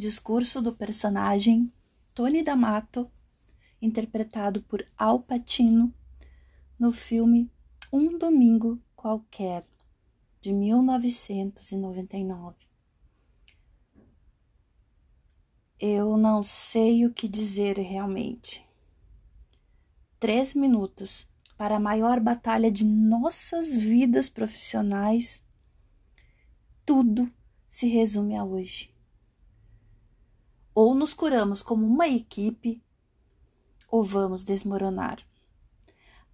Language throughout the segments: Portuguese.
discurso do personagem Tony D'Amato, interpretado por Al Pacino, no filme Um Domingo Qualquer, de 1999. Eu não sei o que dizer realmente. Três minutos para a maior batalha de nossas vidas profissionais. Tudo se resume a hoje. Ou nos curamos como uma equipe, ou vamos desmoronar.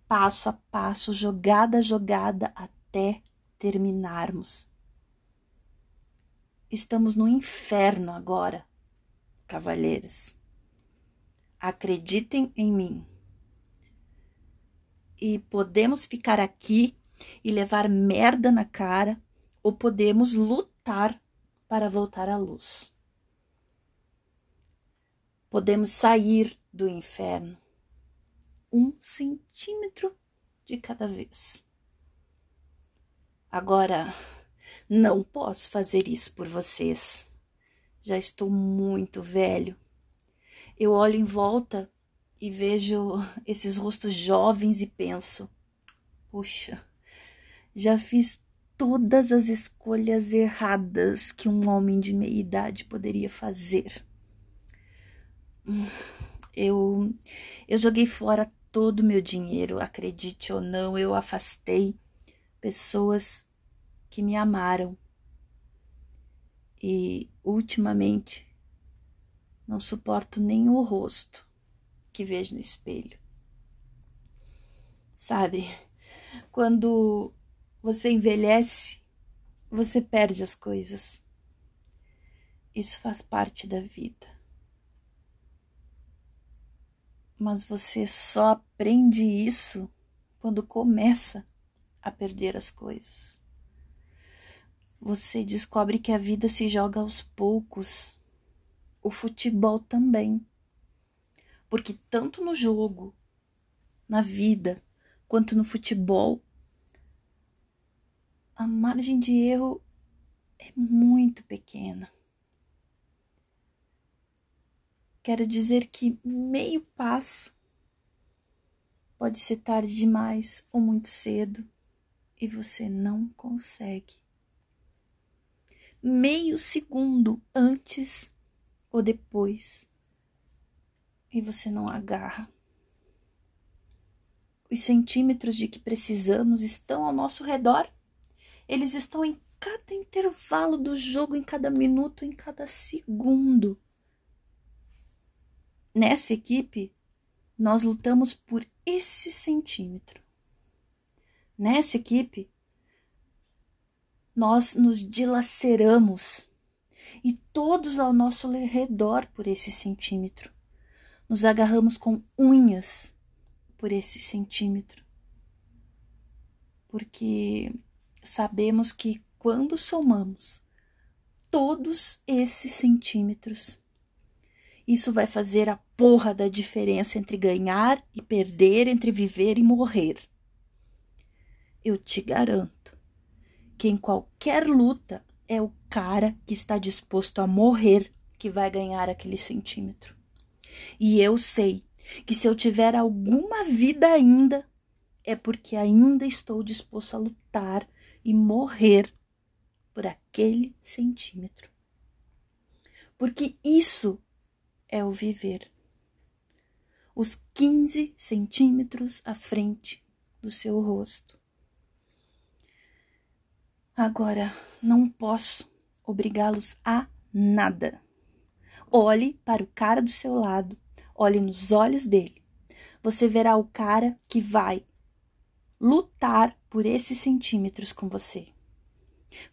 Passo a passo, jogada a jogada, até terminarmos. Estamos no inferno agora, cavalheiros. Acreditem em mim. E podemos ficar aqui e levar merda na cara, ou podemos lutar para voltar à luz podemos sair do inferno um centímetro de cada vez. Agora, não posso fazer isso por vocês. Já estou muito velho. Eu olho em volta e vejo esses rostos jovens e penso: puxa, já fiz todas as escolhas erradas que um homem de meia idade poderia fazer. Eu, eu joguei fora todo o meu dinheiro, acredite ou não, eu afastei pessoas que me amaram. E ultimamente não suporto nem o rosto que vejo no espelho. Sabe, quando você envelhece, você perde as coisas. Isso faz parte da vida mas você só aprende isso quando começa a perder as coisas. Você descobre que a vida se joga aos poucos, o futebol também. Porque tanto no jogo, na vida, quanto no futebol, a margem de erro é muito pequena. Quero dizer que meio passo pode ser tarde demais ou muito cedo e você não consegue. Meio segundo antes ou depois e você não agarra. Os centímetros de que precisamos estão ao nosso redor. Eles estão em cada intervalo do jogo, em cada minuto, em cada segundo. Nessa equipe, nós lutamos por esse centímetro. Nessa equipe, nós nos dilaceramos e todos ao nosso redor por esse centímetro. Nos agarramos com unhas por esse centímetro. Porque sabemos que quando somamos todos esses centímetros, isso vai fazer a porra da diferença entre ganhar e perder, entre viver e morrer. Eu te garanto que em qualquer luta é o cara que está disposto a morrer que vai ganhar aquele centímetro. E eu sei que se eu tiver alguma vida ainda, é porque ainda estou disposto a lutar e morrer por aquele centímetro. Porque isso é o viver os 15 centímetros à frente do seu rosto. Agora, não posso obrigá-los a nada. Olhe para o cara do seu lado, olhe nos olhos dele. Você verá o cara que vai lutar por esses centímetros com você.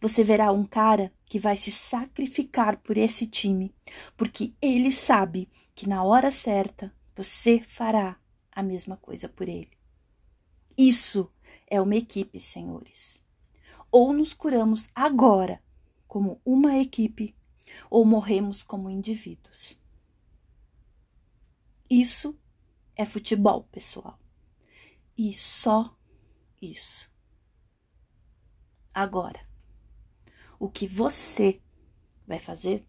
Você verá um cara que vai se sacrificar por esse time, porque ele sabe que na hora certa você fará a mesma coisa por ele. Isso é uma equipe, senhores. Ou nos curamos agora como uma equipe, ou morremos como indivíduos. Isso é futebol, pessoal. E só isso. Agora, o que você vai fazer